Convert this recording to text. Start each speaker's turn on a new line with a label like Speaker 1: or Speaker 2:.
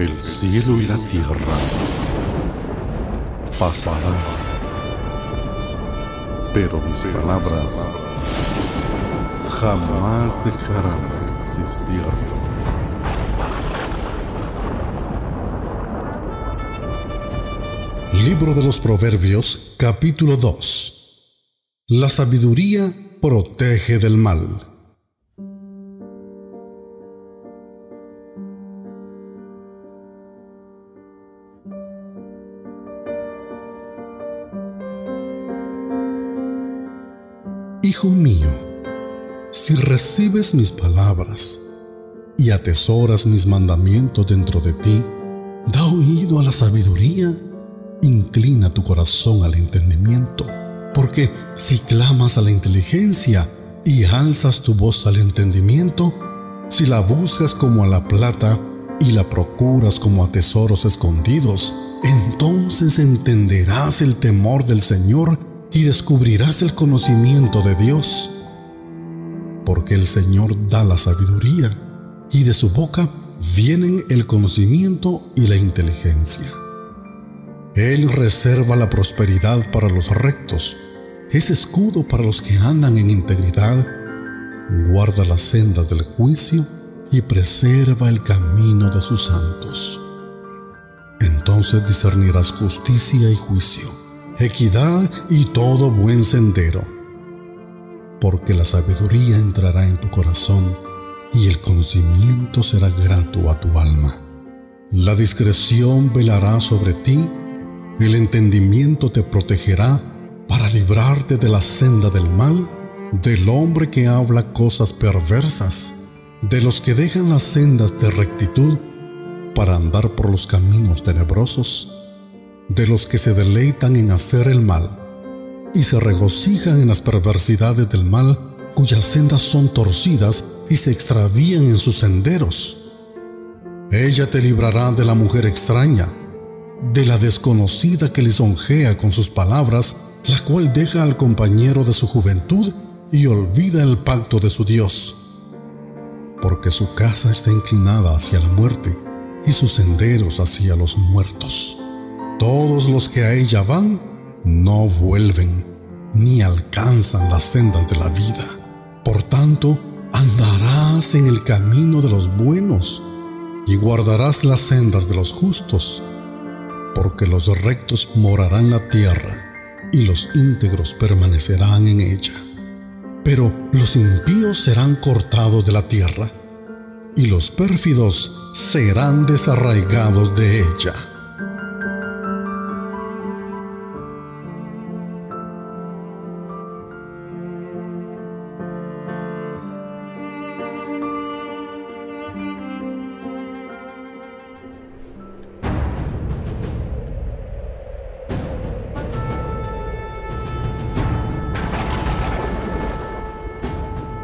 Speaker 1: El cielo y la tierra pasarán, pero mis palabras jamás dejarán de existir.
Speaker 2: Libro de los Proverbios, capítulo 2. La sabiduría protege del mal. Hijo mío, si recibes mis palabras y atesoras mis mandamientos dentro de ti, da oído a la sabiduría, inclina tu corazón al entendimiento, porque si clamas a la inteligencia y alzas tu voz al entendimiento, si la buscas como a la plata y la procuras como a tesoros escondidos, entonces entenderás el temor del Señor y descubrirás el conocimiento de Dios. Porque el Señor da la sabiduría y de su boca vienen el conocimiento y la inteligencia. Él reserva la prosperidad para los rectos, es escudo para los que andan en integridad, guarda las sendas del juicio y preserva el camino de sus santos. Entonces discernirás justicia y juicio equidad y todo buen sendero. Porque la sabiduría entrará en tu corazón y el conocimiento será grato a tu alma. La discreción velará sobre ti, el entendimiento te protegerá para librarte de la senda del mal, del hombre que habla cosas perversas, de los que dejan las sendas de rectitud para andar por los caminos tenebrosos de los que se deleitan en hacer el mal y se regocijan en las perversidades del mal cuyas sendas son torcidas y se extravían en sus senderos. Ella te librará de la mujer extraña, de la desconocida que lisonjea con sus palabras, la cual deja al compañero de su juventud y olvida el pacto de su Dios. Porque su casa está inclinada hacia la muerte y sus senderos hacia los muertos. Todos los que a ella van no vuelven ni alcanzan las sendas de la vida. Por tanto, andarás en el camino de los buenos y guardarás las sendas de los justos, porque los rectos morarán la tierra y los íntegros permanecerán en ella. Pero los impíos serán cortados de la tierra y los pérfidos serán desarraigados de ella.